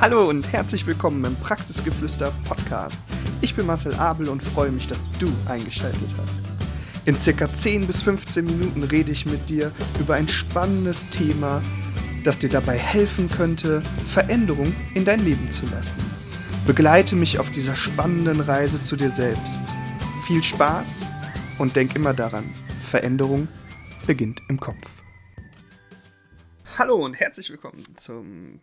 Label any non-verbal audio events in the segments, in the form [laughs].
Hallo und herzlich willkommen im Praxisgeflüster Podcast. Ich bin Marcel Abel und freue mich, dass du eingeschaltet hast. In circa 10 bis 15 Minuten rede ich mit dir über ein spannendes Thema, das dir dabei helfen könnte, Veränderung in dein Leben zu lassen. Begleite mich auf dieser spannenden Reise zu dir selbst. Viel Spaß und denk immer daran, Veränderung beginnt im Kopf. Hallo und herzlich willkommen zum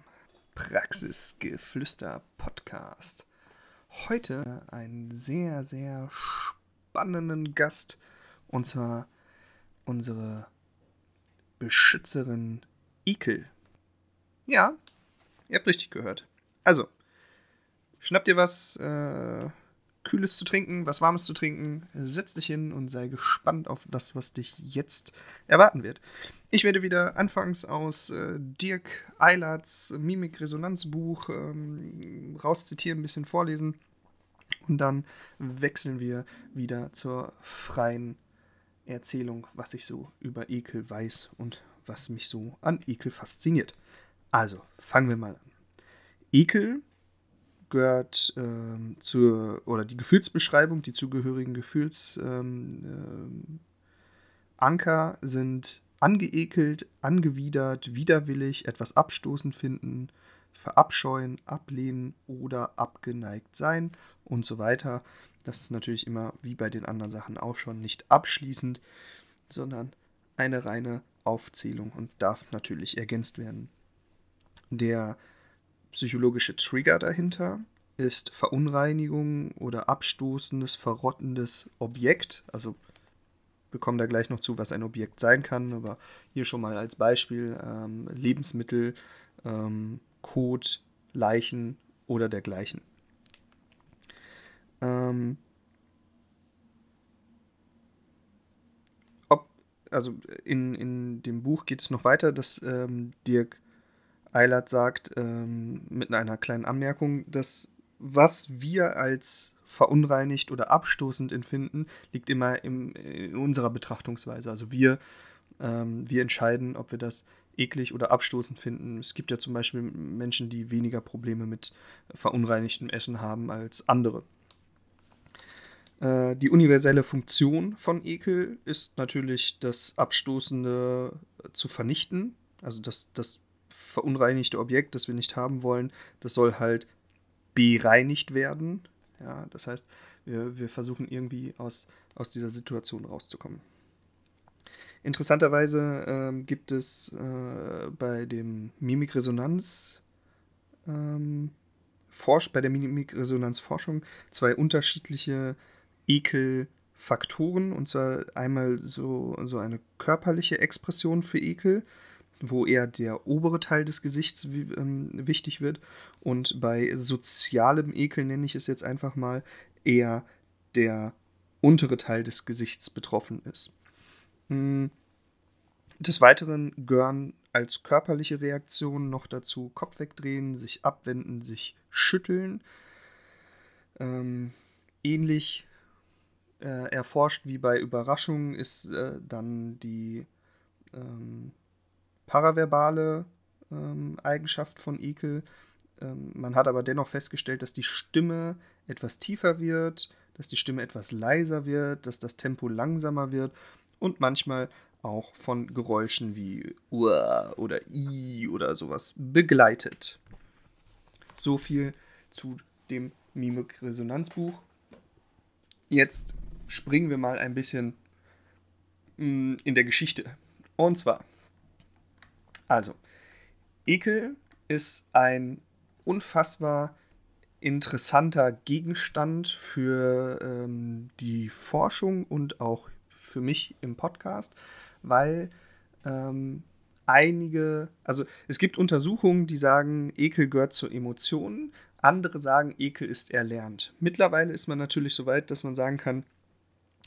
Praxisgeflüster Podcast. Heute einen sehr, sehr spannenden Gast und zwar unsere Beschützerin Ikel. Ja, ihr habt richtig gehört. Also, schnappt dir was äh, Kühles zu trinken, was Warmes zu trinken, setz dich hin und sei gespannt auf das, was dich jetzt erwarten wird. Ich werde wieder anfangs aus äh, Dirk Eilerts Mimik-Resonanzbuch ähm, rauszitieren, ein bisschen vorlesen. Und dann wechseln wir wieder zur freien Erzählung, was ich so über Ekel weiß und was mich so an Ekel fasziniert. Also, fangen wir mal an. Ekel gehört ähm, zur, oder die Gefühlsbeschreibung, die zugehörigen Gefühlsanker ähm, ähm, sind angeekelt, angewidert, widerwillig, etwas abstoßend finden, verabscheuen, ablehnen oder abgeneigt sein und so weiter. Das ist natürlich immer wie bei den anderen Sachen auch schon nicht abschließend, sondern eine reine Aufzählung und darf natürlich ergänzt werden. Der psychologische Trigger dahinter ist Verunreinigung oder abstoßendes, verrottendes Objekt, also bekommen da gleich noch zu, was ein Objekt sein kann, aber hier schon mal als Beispiel ähm, Lebensmittel, ähm, Kot, Leichen oder dergleichen. Ähm, ob, also in, in dem Buch geht es noch weiter, dass ähm, Dirk Eilert sagt, ähm, mit einer kleinen Anmerkung, dass was wir als verunreinigt oder abstoßend empfinden, liegt immer im, in unserer Betrachtungsweise. Also wir, ähm, wir entscheiden, ob wir das eklig oder abstoßend finden. Es gibt ja zum Beispiel Menschen, die weniger Probleme mit verunreinigtem Essen haben als andere. Äh, die universelle Funktion von Ekel ist natürlich das Abstoßende zu vernichten. Also das, das verunreinigte Objekt, das wir nicht haben wollen, das soll halt bereinigt werden. Ja, das heißt, wir, wir versuchen irgendwie aus, aus dieser Situation rauszukommen. Interessanterweise ähm, gibt es äh, bei dem Mimikresonanz ähm, bei der Mimikresonanzforschung zwei unterschiedliche Ekelfaktoren. Und zwar einmal so, so eine körperliche Expression für Ekel wo eher der obere Teil des Gesichts ähm, wichtig wird und bei sozialem Ekel nenne ich es jetzt einfach mal eher der untere Teil des Gesichts betroffen ist. Hm. Des Weiteren gehören als körperliche Reaktionen noch dazu Kopf wegdrehen, sich abwenden, sich schütteln. Ähm, ähnlich äh, erforscht wie bei Überraschungen ist äh, dann die ähm, paraverbale ähm, Eigenschaft von Ekel. Ähm, man hat aber dennoch festgestellt, dass die Stimme etwas tiefer wird, dass die Stimme etwas leiser wird, dass das Tempo langsamer wird und manchmal auch von Geräuschen wie Uah oder I oder sowas begleitet. So viel zu dem Mimik-Resonanzbuch. Jetzt springen wir mal ein bisschen mm, in der Geschichte. Und zwar also, Ekel ist ein unfassbar interessanter Gegenstand für ähm, die Forschung und auch für mich im Podcast, weil ähm, einige, also es gibt Untersuchungen, die sagen, Ekel gehört zu Emotionen, andere sagen, Ekel ist erlernt. Mittlerweile ist man natürlich so weit, dass man sagen kann,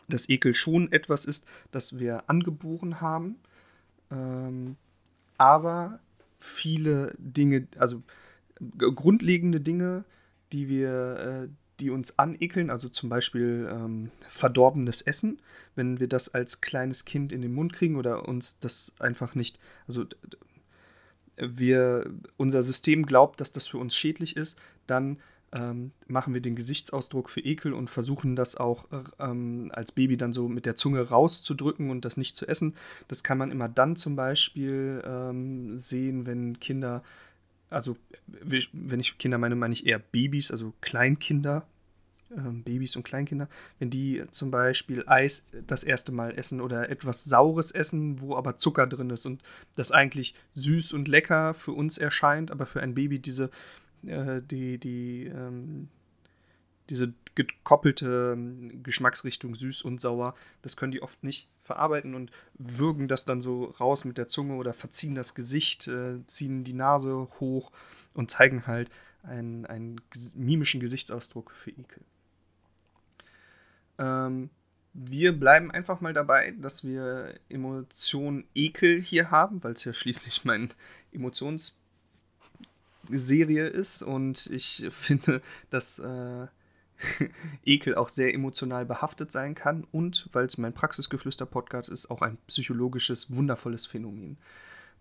dass Ekel schon etwas ist, das wir angeboren haben. Ähm, aber viele Dinge, also grundlegende Dinge, die wir, äh, die uns anekeln, also zum Beispiel ähm, verdorbenes Essen, wenn wir das als kleines Kind in den Mund kriegen oder uns das einfach nicht, also wir, unser System glaubt, dass das für uns schädlich ist, dann ähm, machen wir den Gesichtsausdruck für Ekel und versuchen das auch ähm, als Baby dann so mit der Zunge rauszudrücken und das nicht zu essen. Das kann man immer dann zum Beispiel ähm, sehen, wenn Kinder, also wenn ich Kinder meine, meine ich eher Babys, also Kleinkinder, ähm, Babys und Kleinkinder, wenn die zum Beispiel Eis das erste Mal essen oder etwas Saures essen, wo aber Zucker drin ist und das eigentlich süß und lecker für uns erscheint, aber für ein Baby diese äh, die, die, ähm, diese gekoppelte ähm, Geschmacksrichtung süß und sauer, das können die oft nicht verarbeiten und würgen das dann so raus mit der Zunge oder verziehen das Gesicht, äh, ziehen die Nase hoch und zeigen halt einen, einen mimischen Gesichtsausdruck für Ekel. Ähm, wir bleiben einfach mal dabei, dass wir Emotion Ekel hier haben, weil es ja schließlich mein Emotions Serie ist und ich [laughs] finde, dass äh, [laughs] Ekel auch sehr emotional behaftet sein kann und, weil es mein Praxisgeflüster-Podcast ist, auch ein psychologisches, wundervolles Phänomen.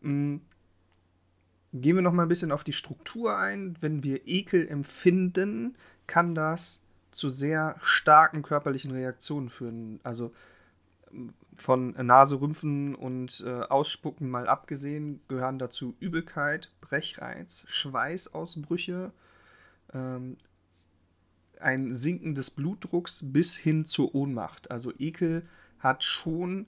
Mhm. Gehen wir noch mal ein bisschen auf die Struktur ein. Wenn wir Ekel empfinden, kann das zu sehr starken körperlichen Reaktionen führen. Also von Nase, Rümpfen und äh, Ausspucken mal abgesehen, gehören dazu Übelkeit, Brechreiz, Schweißausbrüche, ähm, ein Sinken des Blutdrucks bis hin zur Ohnmacht. Also Ekel hat schon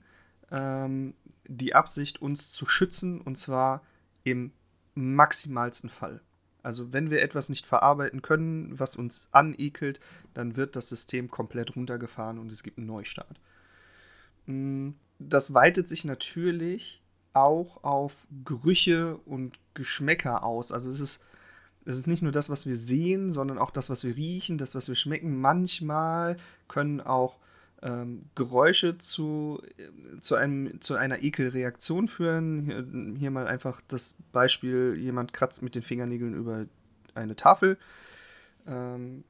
ähm, die Absicht, uns zu schützen und zwar im maximalsten Fall. Also wenn wir etwas nicht verarbeiten können, was uns anekelt, dann wird das System komplett runtergefahren und es gibt einen Neustart. Mm, das weitet sich natürlich auch auf Gerüche und Geschmäcker aus. Also es ist, es ist nicht nur das, was wir sehen, sondern auch das, was wir riechen, das, was wir schmecken. Manchmal können auch ähm, Geräusche zu, zu, einem, zu einer Ekelreaktion führen. Hier, hier, mal einfach das Beispiel, jemand kratzt mit den Fingernägeln über eine Tafel. Ähm,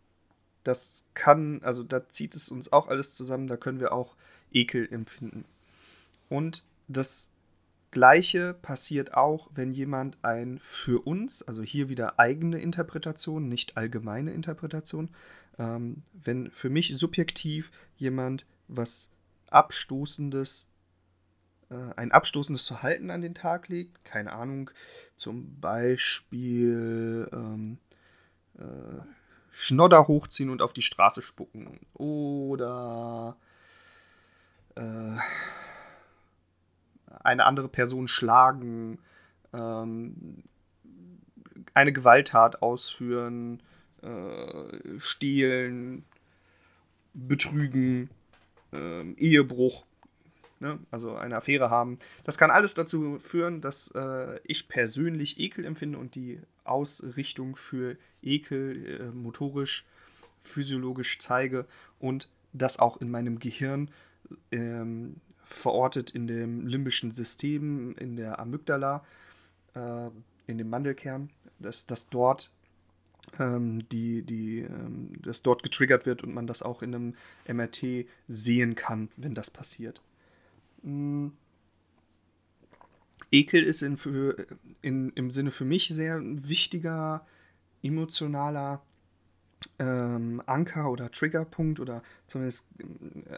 das kann, also da zieht es uns auch alles zusammen, da können wir auch Ekel empfinden. Und das Gleiche passiert auch, wenn jemand ein für uns, also hier wieder eigene Interpretation, nicht allgemeine Interpretation, ähm, wenn für mich subjektiv jemand was Abstoßendes, äh, ein abstoßendes Verhalten an den Tag legt, keine Ahnung, zum Beispiel ähm, äh, Schnodder hochziehen und auf die Straße spucken oder äh, eine andere Person schlagen, ähm, eine Gewalttat ausführen, äh, stehlen, betrügen, äh, Ehebruch, ne? also eine Affäre haben. Das kann alles dazu führen, dass äh, ich persönlich Ekel empfinde und die Ausrichtung für Ekel äh, motorisch, physiologisch zeige und das auch in meinem Gehirn ähm, verortet in dem limbischen System, in der Amygdala, äh, in dem Mandelkern, dass das dort ähm, die, die, ähm, das dort getriggert wird und man das auch in einem MRT sehen kann, wenn das passiert. Mhm. Ekel ist in, für, in, im Sinne für mich sehr wichtiger emotionaler ähm, Anker oder Triggerpunkt oder zumindest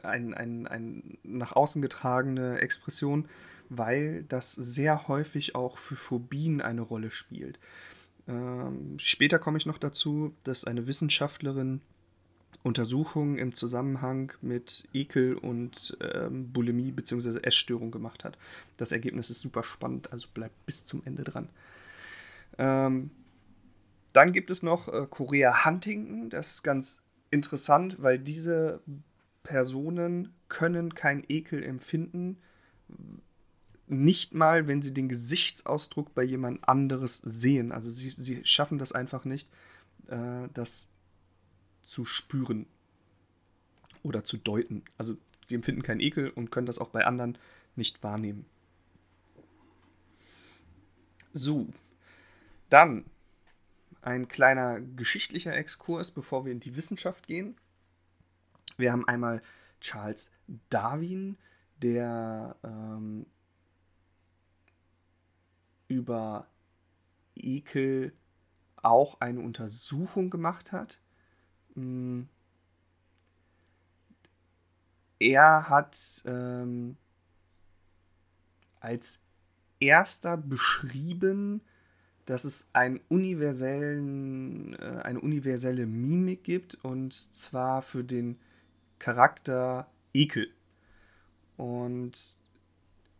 ein, ein, ein nach außen getragene Expression, weil das sehr häufig auch für Phobien eine Rolle spielt. Ähm, später komme ich noch dazu, dass eine Wissenschaftlerin Untersuchungen im Zusammenhang mit Ekel und ähm, Bulimie bzw. Essstörung gemacht hat. Das Ergebnis ist super spannend, also bleibt bis zum Ende dran. Ähm, dann gibt es noch äh, Korea Huntington. Das ist ganz interessant, weil diese Personen können kein Ekel empfinden. Nicht mal, wenn sie den Gesichtsausdruck bei jemand anderes sehen. Also sie, sie schaffen das einfach nicht, äh, das zu spüren oder zu deuten. Also sie empfinden keinen Ekel und können das auch bei anderen nicht wahrnehmen. So, dann ein kleiner geschichtlicher Exkurs, bevor wir in die Wissenschaft gehen. Wir haben einmal Charles Darwin, der ähm, über Ekel auch eine Untersuchung gemacht hat. Hm. Er hat ähm, als erster beschrieben, dass es einen universellen, äh, eine universelle Mimik gibt und zwar für den Charakter Ekel. Und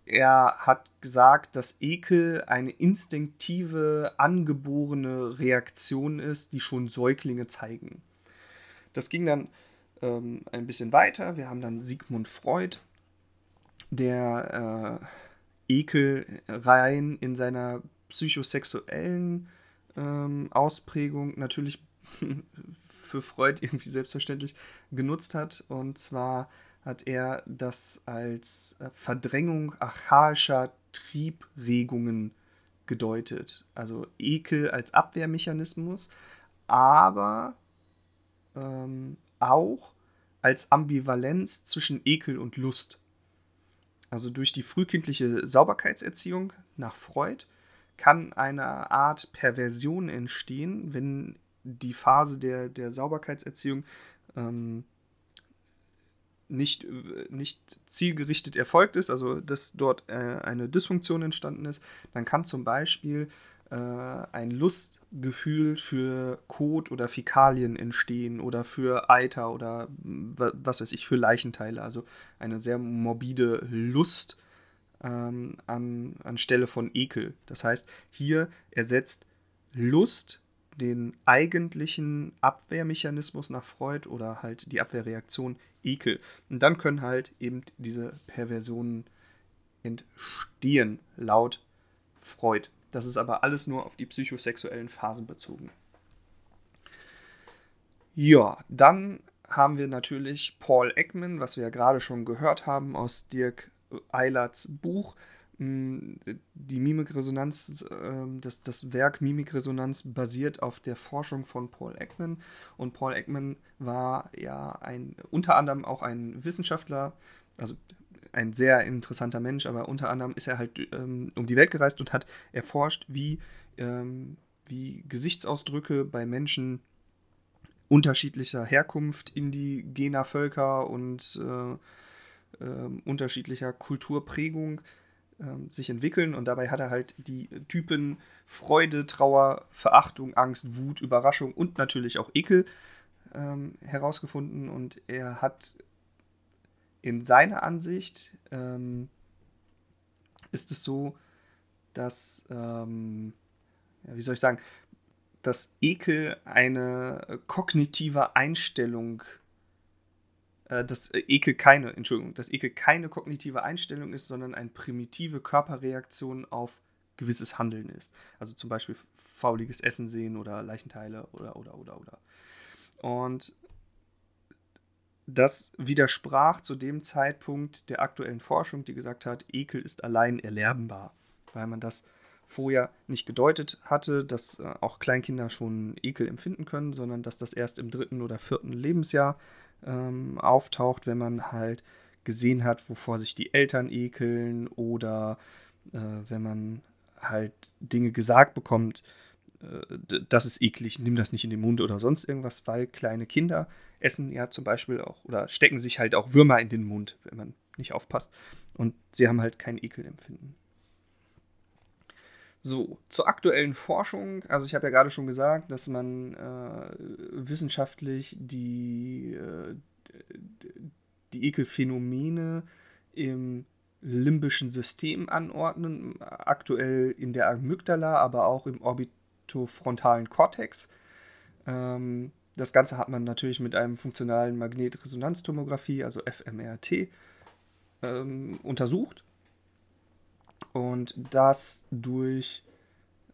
er hat gesagt, dass Ekel eine instinktive, angeborene Reaktion ist, die schon Säuglinge zeigen. Das ging dann ähm, ein bisschen weiter. Wir haben dann Sigmund Freud, der äh, Ekel rein in seiner psychosexuellen ähm, Ausprägung natürlich [laughs] für Freud irgendwie selbstverständlich genutzt hat. Und zwar hat er das als äh, Verdrängung archaischer Triebregungen gedeutet. Also Ekel als Abwehrmechanismus, aber ähm, auch als Ambivalenz zwischen Ekel und Lust. Also durch die frühkindliche Sauberkeitserziehung nach Freud kann eine Art Perversion entstehen, wenn die Phase der, der Sauberkeitserziehung ähm, nicht, nicht zielgerichtet erfolgt ist, also dass dort äh, eine Dysfunktion entstanden ist, dann kann zum Beispiel äh, ein Lustgefühl für Kot oder Fäkalien entstehen oder für Eiter oder was weiß ich, für Leichenteile. Also eine sehr morbide Lust ähm, an, anstelle von Ekel. Das heißt, hier ersetzt Lust den eigentlichen Abwehrmechanismus nach Freud oder halt die Abwehrreaktion Ekel. Und dann können halt eben diese Perversionen entstehen, laut Freud. Das ist aber alles nur auf die psychosexuellen Phasen bezogen. Ja, dann haben wir natürlich Paul Ekman, was wir ja gerade schon gehört haben aus Dirk Eilerts Buch. Mm, die Mimikresonanz, ähm, das, das Werk Mimikresonanz basiert auf der Forschung von Paul Ekman. Und Paul Ekman war ja ein, unter anderem auch ein Wissenschaftler, also ein sehr interessanter Mensch, aber unter anderem ist er halt ähm, um die Welt gereist und hat erforscht, wie, ähm, wie Gesichtsausdrücke bei Menschen unterschiedlicher Herkunft, indigener Völker und äh, unterschiedlicher Kulturprägung ähm, sich entwickeln. Und dabei hat er halt die Typen Freude, Trauer, Verachtung, Angst, Wut, Überraschung und natürlich auch Ekel ähm, herausgefunden. Und er hat in seiner Ansicht ähm, ist es so, dass, ähm, ja, wie soll ich sagen, dass Ekel eine kognitive Einstellung ist dass äh, Ekel keine, Entschuldigung, dass Ekel keine kognitive Einstellung ist, sondern eine primitive Körperreaktion auf gewisses Handeln ist. Also zum Beispiel fauliges Essen sehen oder Leichenteile oder oder oder oder. Und das widersprach zu dem Zeitpunkt der aktuellen Forschung, die gesagt hat, Ekel ist allein erlernbar, weil man das vorher nicht gedeutet hatte, dass äh, auch Kleinkinder schon Ekel empfinden können, sondern dass das erst im dritten oder vierten Lebensjahr ähm, auftaucht, wenn man halt gesehen hat, wovor sich die Eltern ekeln oder äh, wenn man halt Dinge gesagt bekommt, äh, das ist eklig, nimm das nicht in den Mund oder sonst irgendwas, weil kleine Kinder essen ja zum Beispiel auch oder stecken sich halt auch Würmer in den Mund, wenn man nicht aufpasst. Und sie haben halt kein Ekelempfinden. So, zur aktuellen Forschung. Also ich habe ja gerade schon gesagt, dass man äh, wissenschaftlich die, äh, die Ekelphänomene im limbischen System anordnen, aktuell in der Amygdala, aber auch im orbitofrontalen Kortex. Ähm, das Ganze hat man natürlich mit einem funktionalen Magnetresonanztomographie, also fMRT, ähm, untersucht und das durch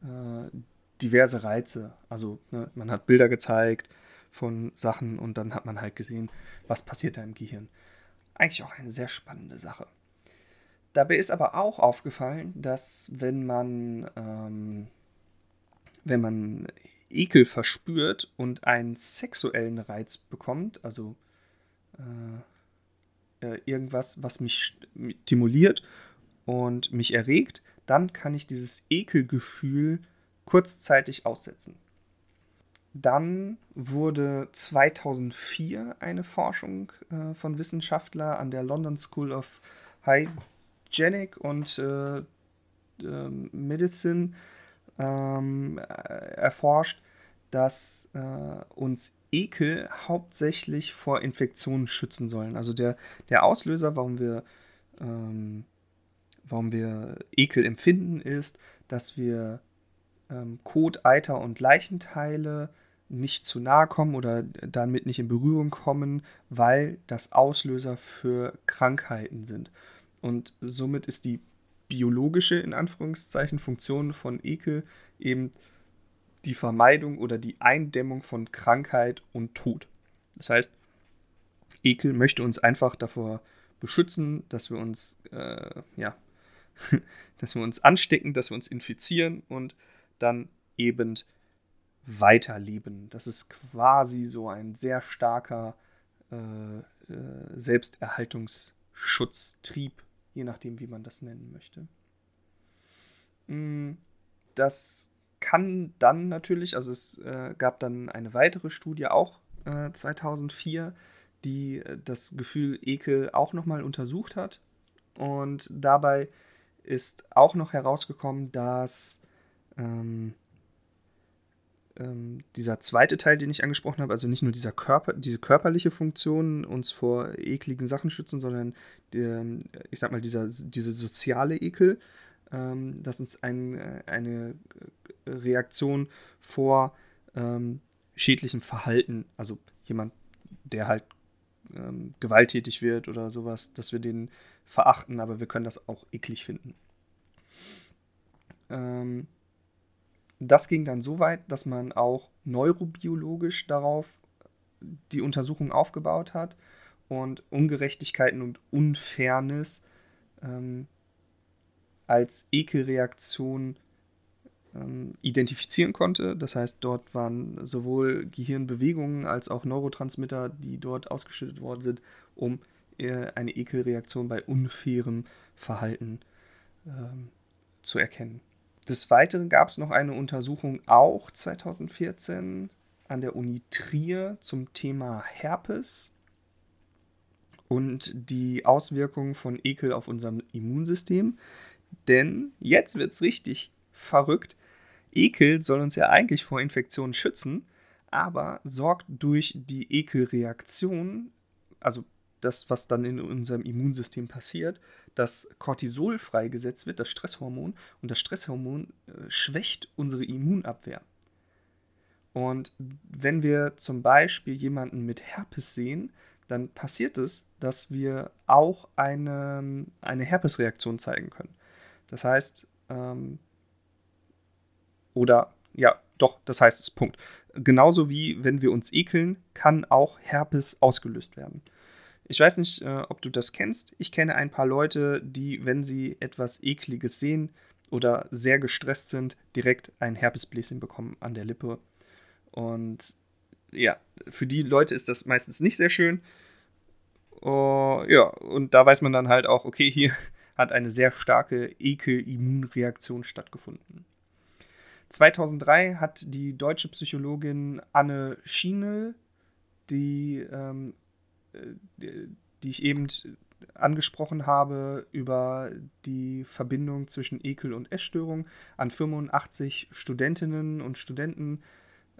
äh, diverse Reize. Also ne, man hat Bilder gezeigt von Sachen und dann hat man halt gesehen, was passiert da im Gehirn. Eigentlich auch eine sehr spannende Sache. Dabei ist aber auch aufgefallen, dass wenn man, ähm, wenn man Ekel verspürt und einen sexuellen Reiz bekommt, also äh, äh, irgendwas, was mich stimuliert und mich erregt, dann kann ich dieses Ekelgefühl kurzzeitig aussetzen. Dann wurde 2004 eine Forschung äh, von Wissenschaftlern an der London School of Hygienic und äh, äh, Medicine ähm, erforscht, dass äh, uns Ekel hauptsächlich vor Infektionen schützen sollen. Also der, der Auslöser, warum wir, ähm, warum wir Ekel empfinden, ist, dass wir ähm, Kot, Eiter und Leichenteile nicht zu nahe kommen oder damit nicht in Berührung kommen, weil das Auslöser für Krankheiten sind. Und somit ist die biologische, in Anführungszeichen, Funktion von Ekel eben die Vermeidung oder die Eindämmung von Krankheit und Tod. Das heißt, Ekel möchte uns einfach davor beschützen, dass wir uns, äh, ja, [laughs] dass wir uns anstecken, dass wir uns infizieren und dann eben weiterleben. Das ist quasi so ein sehr starker äh, äh, Selbsterhaltungsschutztrieb, je nachdem, wie man das nennen möchte. Mm, das kann dann natürlich, also es äh, gab dann eine weitere Studie auch äh, 2004, die äh, das Gefühl Ekel auch nochmal untersucht hat. Und dabei ist auch noch herausgekommen, dass ähm, ähm, dieser zweite Teil, den ich angesprochen habe, also nicht nur dieser Körper, diese körperliche Funktion uns vor ekligen Sachen schützen, sondern der, ich sag mal, dieser, diese soziale Ekel, ähm, dass uns ein, äh, eine Reaktion vor ähm, schädlichem Verhalten, also jemand, der halt ähm, gewalttätig wird oder sowas, dass wir den verachten, aber wir können das auch eklig finden. Ähm, das ging dann so weit, dass man auch neurobiologisch darauf die Untersuchung aufgebaut hat und Ungerechtigkeiten und Unfairness ähm, als Ekelreaktion ähm, identifizieren konnte. Das heißt, dort waren sowohl Gehirnbewegungen als auch Neurotransmitter, die dort ausgeschüttet worden sind, um eine Ekelreaktion bei unfairem Verhalten ähm, zu erkennen. Des Weiteren gab es noch eine Untersuchung auch 2014 an der Uni Trier zum Thema Herpes und die Auswirkungen von Ekel auf unserem Immunsystem. Denn jetzt wird es richtig verrückt. Ekel soll uns ja eigentlich vor Infektionen schützen, aber sorgt durch die Ekelreaktion, also das, was dann in unserem Immunsystem passiert, dass Cortisol freigesetzt wird, das Stresshormon, und das Stresshormon äh, schwächt unsere Immunabwehr. Und wenn wir zum Beispiel jemanden mit Herpes sehen, dann passiert es, dass wir auch eine, eine Herpesreaktion zeigen können. Das heißt, ähm, oder ja, doch, das heißt es, Punkt. Genauso wie wenn wir uns ekeln, kann auch Herpes ausgelöst werden. Ich weiß nicht, äh, ob du das kennst. Ich kenne ein paar Leute, die, wenn sie etwas Ekliges sehen oder sehr gestresst sind, direkt ein Herpesbläschen bekommen an der Lippe. Und ja, für die Leute ist das meistens nicht sehr schön. Uh, ja, und da weiß man dann halt auch, okay, hier [laughs] hat eine sehr starke Ekel-Immunreaktion stattgefunden. 2003 hat die deutsche Psychologin Anne Schienel die ähm, die ich eben angesprochen habe, über die Verbindung zwischen Ekel und Essstörung an 85 Studentinnen und Studenten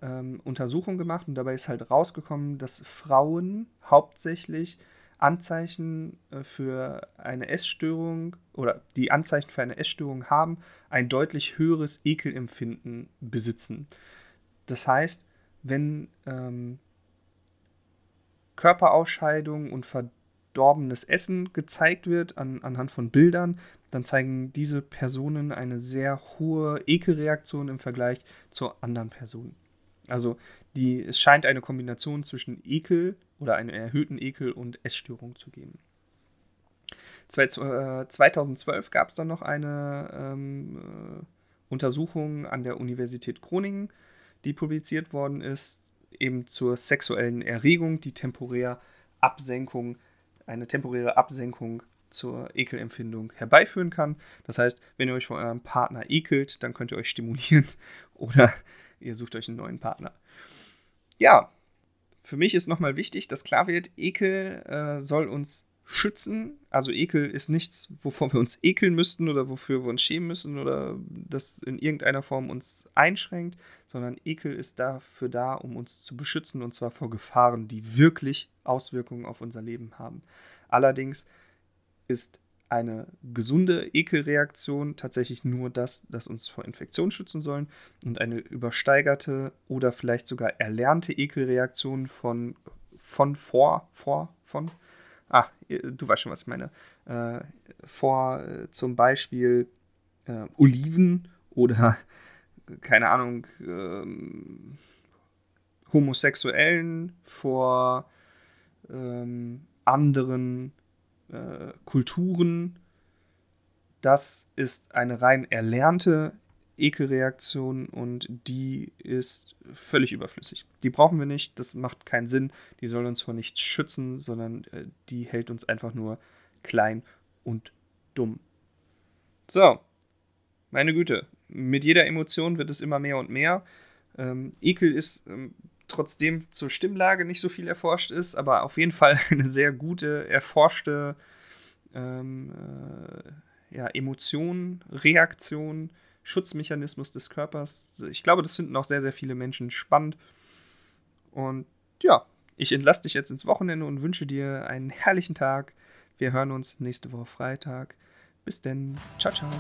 ähm, Untersuchungen gemacht und dabei ist halt rausgekommen, dass Frauen hauptsächlich Anzeichen äh, für eine Essstörung oder die Anzeichen für eine Essstörung haben, ein deutlich höheres Ekelempfinden besitzen. Das heißt, wenn ähm, Körperausscheidung und verdorbenes Essen gezeigt wird an, anhand von Bildern, dann zeigen diese Personen eine sehr hohe Ekelreaktion im Vergleich zu anderen Personen. Also die, es scheint eine Kombination zwischen Ekel oder einen erhöhten Ekel und Essstörung zu geben. 2012 gab es dann noch eine ähm, äh, Untersuchung an der Universität Groningen, die publiziert worden ist eben zur sexuellen Erregung, die temporär Absenkung, eine temporäre Absenkung zur Ekelempfindung herbeiführen kann. Das heißt, wenn ihr euch von eurem Partner ekelt, dann könnt ihr euch stimulieren [laughs] oder ihr sucht euch einen neuen Partner. Ja, für mich ist nochmal wichtig, dass klar wird, Ekel äh, soll uns schützen. Also Ekel ist nichts, wovor wir uns ekeln müssten oder wofür wir uns schämen müssen oder das in irgendeiner Form uns einschränkt, sondern Ekel ist dafür da, um uns zu beschützen und zwar vor Gefahren, die wirklich Auswirkungen auf unser Leben haben. Allerdings ist eine gesunde Ekelreaktion tatsächlich nur das, das uns vor Infektionen schützen sollen und eine übersteigerte oder vielleicht sogar erlernte Ekelreaktion von von vor vor von ah, du weißt schon, was ich meine, äh, vor äh, zum Beispiel äh, Oliven oder, [laughs] keine Ahnung, ähm, Homosexuellen, vor ähm, anderen äh, Kulturen. Das ist eine rein erlernte Ekelreaktion und die ist völlig überflüssig. Die brauchen wir nicht, das macht keinen Sinn, die soll uns vor nichts schützen, sondern äh, die hält uns einfach nur klein und dumm. So, meine Güte, mit jeder Emotion wird es immer mehr und mehr. Ähm, Ekel ist ähm, trotzdem zur Stimmlage nicht so viel erforscht ist, aber auf jeden Fall [laughs] eine sehr gute, erforschte ähm, äh, ja, Emotion, Reaktion Schutzmechanismus des Körpers. Ich glaube, das finden auch sehr, sehr viele Menschen spannend. Und ja, ich entlasse dich jetzt ins Wochenende und wünsche dir einen herrlichen Tag. Wir hören uns nächste Woche Freitag. Bis denn. Ciao, ciao.